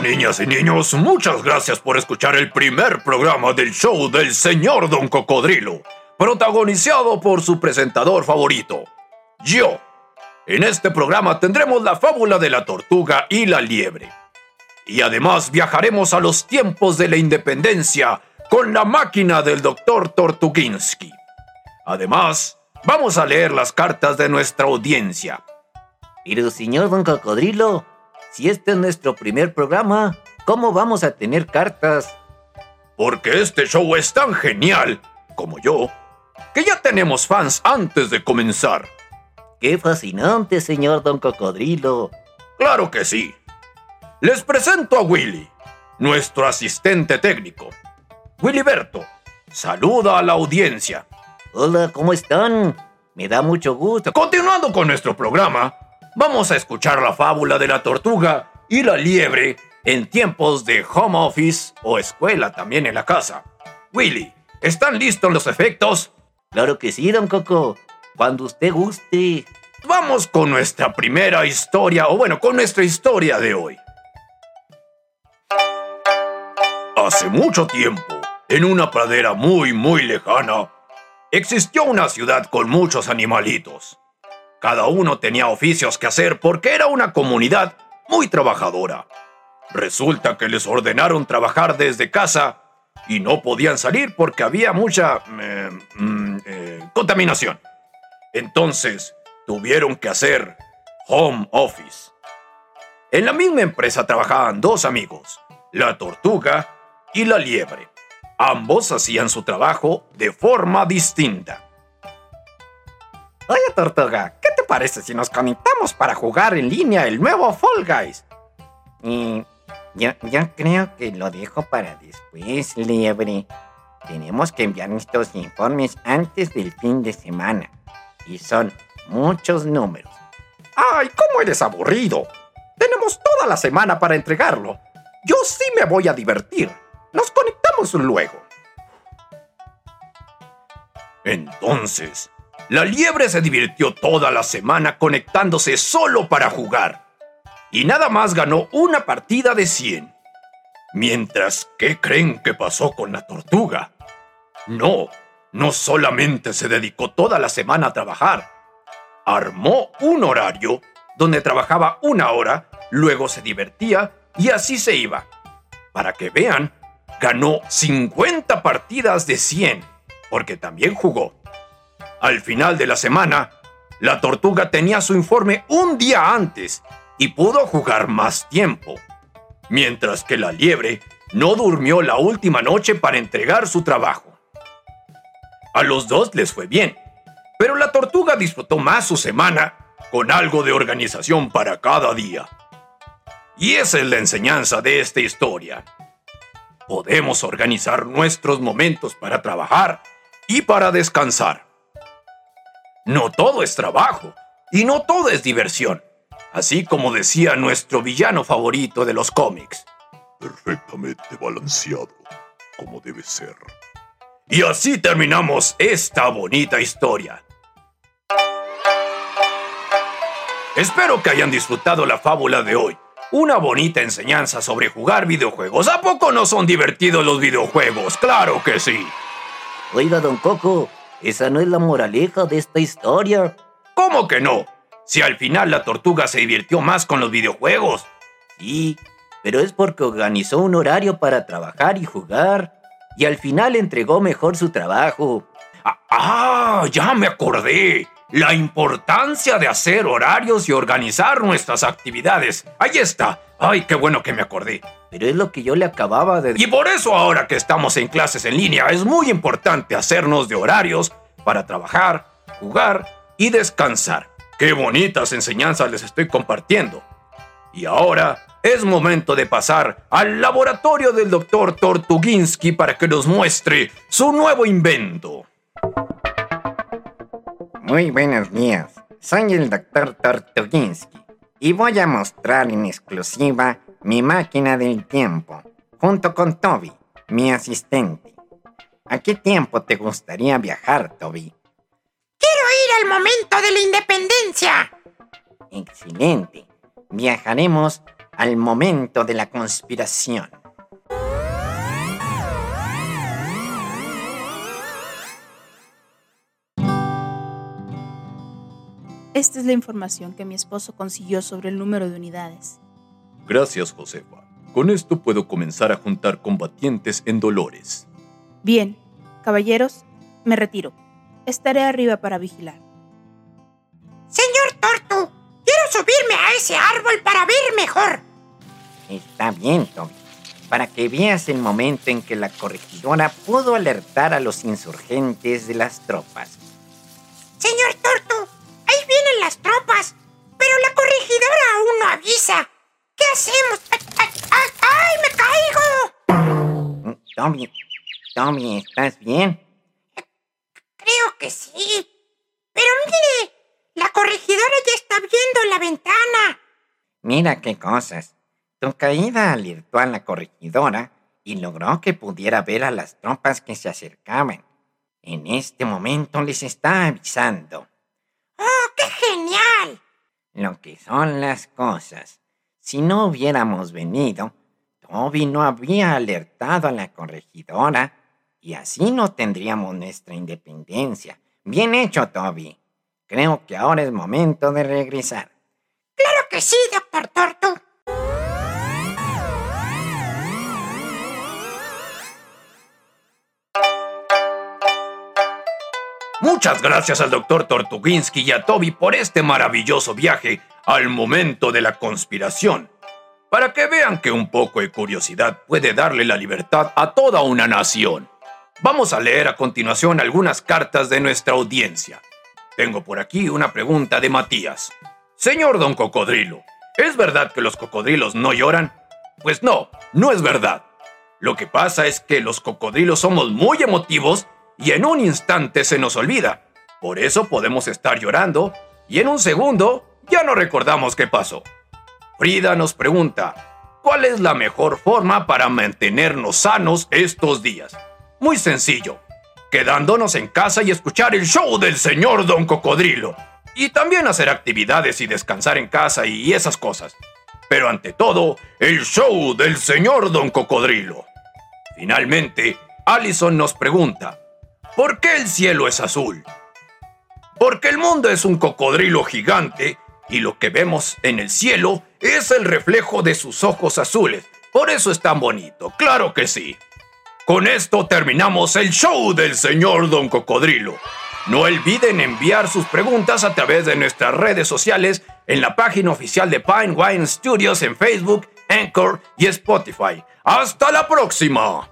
Niñas y niños, muchas gracias por escuchar el primer programa del show del señor Don Cocodrilo, protagonizado por su presentador favorito, yo. En este programa tendremos la fábula de la tortuga y la liebre. Y además viajaremos a los tiempos de la independencia con la máquina del doctor Tortuginsky. Además, vamos a leer las cartas de nuestra audiencia. Pero señor Don Cocodrilo, si este es nuestro primer programa, ¿cómo vamos a tener cartas? Porque este show es tan genial, como yo, que ya tenemos fans antes de comenzar. ¡Qué fascinante, señor Don Cocodrilo! Claro que sí. Les presento a Willy, nuestro asistente técnico. Willyberto, saluda a la audiencia. Hola, ¿cómo están? Me da mucho gusto. Continuando con nuestro programa, vamos a escuchar la fábula de la tortuga y la liebre en tiempos de home office o escuela también en la casa. Willy, ¿están listos los efectos? Claro que sí, don Coco. Cuando usted guste. Vamos con nuestra primera historia, o bueno, con nuestra historia de hoy. Hace mucho tiempo, en una pradera muy, muy lejana, existió una ciudad con muchos animalitos. Cada uno tenía oficios que hacer porque era una comunidad muy trabajadora. Resulta que les ordenaron trabajar desde casa y no podían salir porque había mucha eh, mm, eh, contaminación. Entonces, tuvieron que hacer home office. En la misma empresa trabajaban dos amigos, la tortuga y la liebre. Ambos hacían su trabajo de forma distinta. Oye, tortuga, ¿qué te parece si nos conectamos para jugar en línea el nuevo Fall Guys? Y yo, yo creo que lo dejo para después, liebre. Tenemos que enviar nuestros informes antes del fin de semana. Y son muchos números. ¡Ay, cómo eres aburrido! Tenemos toda la semana para entregarlo. Yo sí me voy a divertir. Nos conectamos luego. Entonces, la liebre se divirtió toda la semana conectándose solo para jugar. Y nada más ganó una partida de 100. Mientras, ¿qué creen que pasó con la tortuga? No, no solamente se dedicó toda la semana a trabajar. Armó un horario donde trabajaba una hora, luego se divertía y así se iba. Para que vean, ganó 50 partidas de 100, porque también jugó. Al final de la semana, la tortuga tenía su informe un día antes y pudo jugar más tiempo, mientras que la liebre no durmió la última noche para entregar su trabajo. A los dos les fue bien, pero la tortuga disfrutó más su semana con algo de organización para cada día. Y esa es la enseñanza de esta historia. Podemos organizar nuestros momentos para trabajar y para descansar. No todo es trabajo y no todo es diversión, así como decía nuestro villano favorito de los cómics. Perfectamente balanceado, como debe ser. Y así terminamos esta bonita historia. Espero que hayan disfrutado la fábula de hoy. Una bonita enseñanza sobre jugar videojuegos. ¿A poco no son divertidos los videojuegos? Claro que sí. Oiga, don Coco, esa no es la moraleja de esta historia. ¿Cómo que no? Si al final la tortuga se divirtió más con los videojuegos. Sí, pero es porque organizó un horario para trabajar y jugar. Y al final entregó mejor su trabajo. Ah, ah, ya me acordé. La importancia de hacer horarios y organizar nuestras actividades. Ahí está. Ay, qué bueno que me acordé. Pero es lo que yo le acababa de... Y por eso ahora que estamos en clases en línea es muy importante hacernos de horarios para trabajar, jugar y descansar. Qué bonitas enseñanzas les estoy compartiendo. Y ahora es momento de pasar al laboratorio del doctor Tortuginsky para que nos muestre su nuevo invento. Muy buenos días. Soy el doctor Tortuginsky y voy a mostrar en exclusiva mi máquina del tiempo, junto con Toby, mi asistente. ¿A qué tiempo te gustaría viajar, Toby? Quiero ir al momento de la independencia. Excelente. Viajaremos al momento de la conspiración. Esta es la información que mi esposo consiguió sobre el número de unidades. Gracias, Josefa. Con esto puedo comenzar a juntar combatientes en Dolores. Bien, caballeros, me retiro. Estaré arriba para vigilar. Señor Tortu, quiero subirme a ese árbol para ver mejor. Está bien, Toby. Para que veas el momento en que la corregidora pudo alertar a los insurgentes de las tropas. Mm, Toby, Toby, ¿estás bien? Creo que sí. Pero mire, la corregidora ya está viendo la ventana. Mira qué cosas. Tu caída alertó a la corregidora y logró que pudiera ver a las tropas que se acercaban. En este momento les está avisando. ¡Oh, qué genial! Lo que son las cosas. Si no hubiéramos venido, Toby no habría alertado a la corregidora y así no tendríamos nuestra independencia. Bien hecho, Toby. Creo que ahora es momento de regresar. Claro que sí, doctor Tortu. Muchas gracias al doctor Tortuginsky y a Toby por este maravilloso viaje al momento de la conspiración. Para que vean que un poco de curiosidad puede darle la libertad a toda una nación. Vamos a leer a continuación algunas cartas de nuestra audiencia. Tengo por aquí una pregunta de Matías. Señor Don Cocodrilo, ¿es verdad que los cocodrilos no lloran? Pues no, no es verdad. Lo que pasa es que los cocodrilos somos muy emotivos y en un instante se nos olvida. Por eso podemos estar llorando y en un segundo ya no recordamos qué pasó. Frida nos pregunta, ¿cuál es la mejor forma para mantenernos sanos estos días? Muy sencillo, quedándonos en casa y escuchar el show del señor Don Cocodrilo. Y también hacer actividades y descansar en casa y esas cosas. Pero ante todo, el show del señor Don Cocodrilo. Finalmente, Allison nos pregunta, ¿por qué el cielo es azul? Porque el mundo es un cocodrilo gigante y lo que vemos en el cielo es el reflejo de sus ojos azules. Por eso es tan bonito, claro que sí. Con esto terminamos el show del señor Don Cocodrilo. No olviden enviar sus preguntas a través de nuestras redes sociales en la página oficial de Pine Wine Studios en Facebook, Anchor y Spotify. ¡Hasta la próxima!